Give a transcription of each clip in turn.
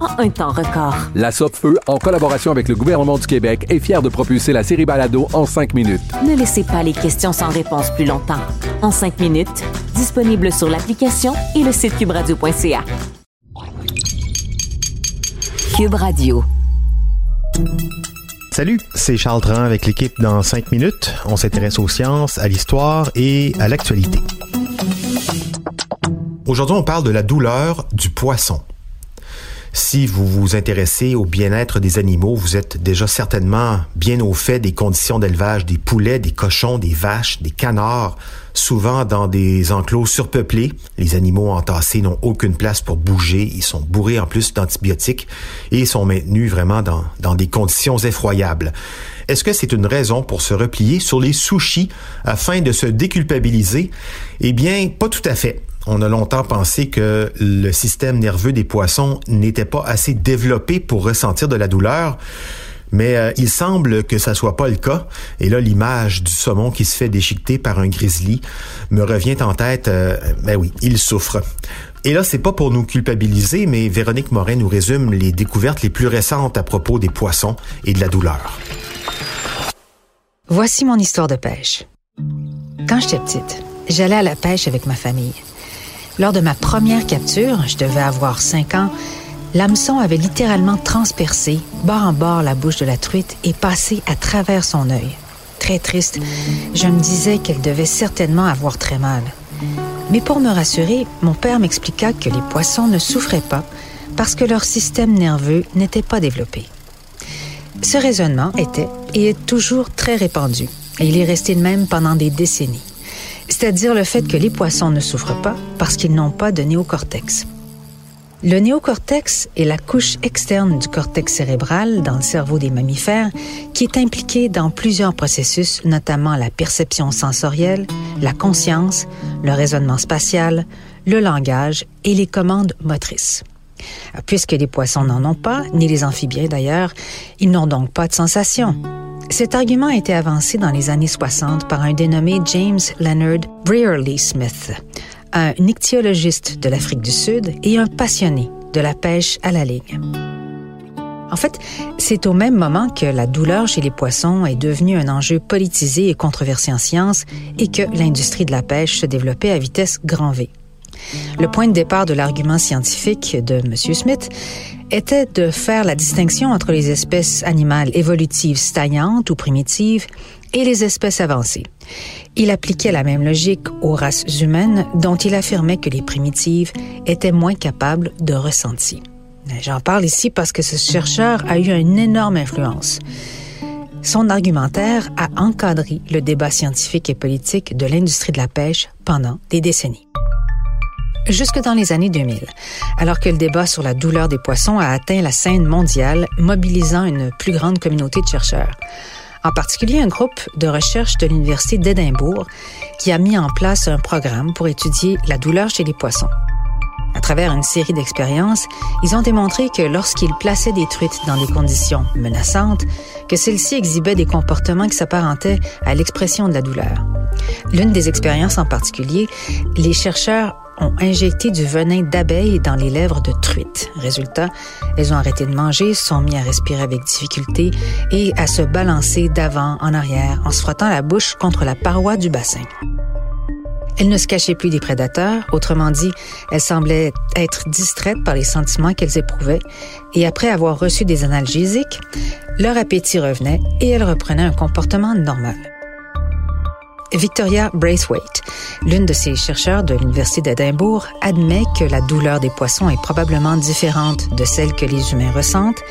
en un temps record. La Feu, en collaboration avec le gouvernement du Québec, est fière de propulser la série Balado en cinq minutes. Ne laissez pas les questions sans réponse plus longtemps. En cinq minutes, disponible sur l'application et le site cubradio.ca. Cube Radio. Salut, c'est Charles Dran avec l'équipe dans 5 minutes. On s'intéresse aux sciences, à l'histoire et à l'actualité. Aujourd'hui, on parle de la douleur du poisson. Si vous vous intéressez au bien-être des animaux, vous êtes déjà certainement bien au fait des conditions d'élevage des poulets, des cochons, des vaches, des canards, souvent dans des enclos surpeuplés. Les animaux entassés n'ont aucune place pour bouger, ils sont bourrés en plus d'antibiotiques et sont maintenus vraiment dans, des conditions effroyables. Est-ce que c'est une raison pour se replier sur les sushis afin de se déculpabiliser? Eh bien, pas tout à fait. On a longtemps pensé que le système nerveux des poissons n'était pas assez développé pour ressentir de la douleur. Mais euh, il semble que ça soit pas le cas. Et là, l'image du saumon qui se fait déchiqueter par un grizzly me revient en tête. Euh, ben oui, il souffre. Et là, c'est pas pour nous culpabiliser, mais Véronique Morin nous résume les découvertes les plus récentes à propos des poissons et de la douleur. Voici mon histoire de pêche. Quand j'étais petite, j'allais à la pêche avec ma famille. Lors de ma première capture, je devais avoir 5 ans, l'hameçon avait littéralement transpercé, bord en bord, la bouche de la truite et passé à travers son œil. Très triste, je me disais qu'elle devait certainement avoir très mal. Mais pour me rassurer, mon père m'expliqua que les poissons ne souffraient pas parce que leur système nerveux n'était pas développé. Ce raisonnement était et est toujours très répandu, et il est resté le même pendant des décennies c'est-à-dire le fait que les poissons ne souffrent pas parce qu'ils n'ont pas de néocortex. Le néocortex est la couche externe du cortex cérébral dans le cerveau des mammifères qui est impliqué dans plusieurs processus, notamment la perception sensorielle, la conscience, le raisonnement spatial, le langage et les commandes motrices. Puisque les poissons n'en ont pas, ni les amphibiens d'ailleurs, ils n'ont donc pas de sensation. Cet argument a été avancé dans les années 60 par un dénommé James Leonard Brearley Smith, un ichthyologiste de l'Afrique du Sud et un passionné de la pêche à la ligne. En fait, c'est au même moment que la douleur chez les poissons est devenue un enjeu politisé et controversé en science et que l'industrie de la pêche se développait à vitesse grand V. Le point de départ de l'argument scientifique de M. Smith était de faire la distinction entre les espèces animales évolutives stagnantes ou primitives et les espèces avancées. Il appliquait la même logique aux races humaines dont il affirmait que les primitives étaient moins capables de ressenti. J'en parle ici parce que ce chercheur a eu une énorme influence. Son argumentaire a encadré le débat scientifique et politique de l'industrie de la pêche pendant des décennies jusque dans les années 2000, alors que le débat sur la douleur des poissons a atteint la scène mondiale, mobilisant une plus grande communauté de chercheurs. En particulier un groupe de recherche de l'Université d'Édimbourg qui a mis en place un programme pour étudier la douleur chez les poissons. À travers une série d'expériences, ils ont démontré que lorsqu'ils plaçaient des truites dans des conditions menaçantes, que celles-ci exhibaient des comportements qui s'apparentaient à l'expression de la douleur. L'une des expériences en particulier, les chercheurs ont injecté du venin d'abeille dans les lèvres de truites. Résultat, elles ont arrêté de manger, sont mis à respirer avec difficulté et à se balancer d'avant en arrière en se frottant la bouche contre la paroi du bassin. Elle ne se cachait plus des prédateurs, autrement dit, elle semblait être distraite par les sentiments qu'elles éprouvaient, et après avoir reçu des analgésiques, leur appétit revenait et elles reprenaient un comportement normal. Victoria Braithwaite, l'une de ces chercheurs de l'Université d'Édimbourg, admet que la douleur des poissons est probablement différente de celle que les humains ressentent,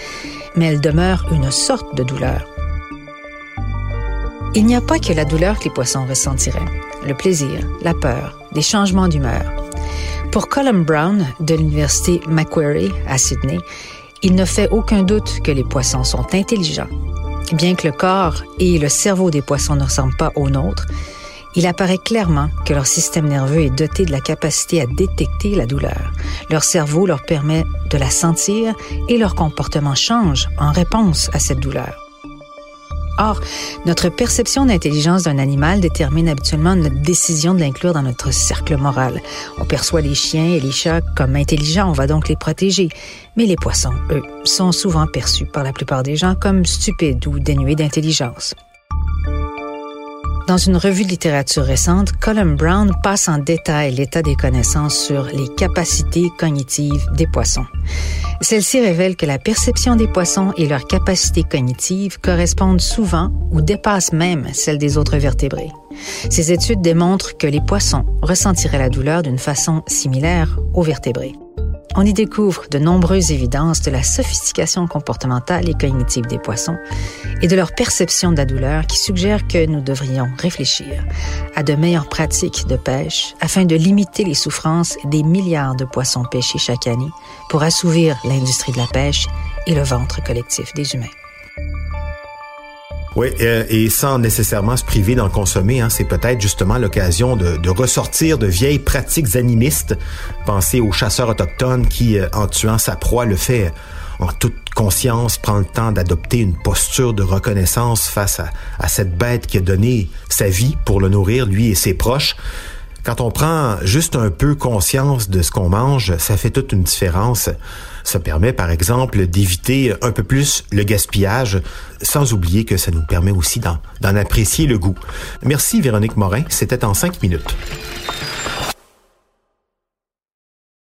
mais elle demeure une sorte de douleur. Il n'y a pas que la douleur que les poissons ressentiraient, le plaisir, la peur, des changements d'humeur. Pour Colin Brown de l'Université Macquarie à Sydney, il ne fait aucun doute que les poissons sont intelligents. Bien que le corps et le cerveau des poissons ne ressemblent pas aux nôtres, il apparaît clairement que leur système nerveux est doté de la capacité à détecter la douleur. Leur cerveau leur permet de la sentir et leur comportement change en réponse à cette douleur. Or, notre perception d'intelligence d'un animal détermine habituellement notre décision de l'inclure dans notre cercle moral. On perçoit les chiens et les chats comme intelligents, on va donc les protéger. Mais les poissons, eux, sont souvent perçus par la plupart des gens comme stupides ou dénués d'intelligence. Dans une revue de littérature récente, Colin Brown passe en détail l'état des connaissances sur les capacités cognitives des poissons. Celle-ci révèle que la perception des poissons et leur capacité cognitive correspondent souvent ou dépassent même celles des autres vertébrés. Ces études démontrent que les poissons ressentiraient la douleur d'une façon similaire aux vertébrés on y découvre de nombreuses évidences de la sophistication comportementale et cognitive des poissons et de leur perception de la douleur qui suggèrent que nous devrions réfléchir à de meilleures pratiques de pêche afin de limiter les souffrances des milliards de poissons pêchés chaque année pour assouvir l'industrie de la pêche et le ventre collectif des humains. Oui, euh, et sans nécessairement se priver d'en consommer, hein, c'est peut-être justement l'occasion de, ressortir de vieilles pratiques animistes. Pensez aux chasseurs autochtones qui, euh, en tuant sa proie, le fait en toute conscience, prend le temps d'adopter une posture de reconnaissance face à cette bête qui a donné sa vie pour le nourrir, lui et ses proches. Quand on prend juste un peu conscience de ce qu'on mange, ça fait toute une différence. Ça permet, par exemple, d'éviter un peu plus le gaspillage, sans oublier que ça nous permet aussi d'en apprécier le goût. Merci, Véronique Morin. C'était en cinq minutes.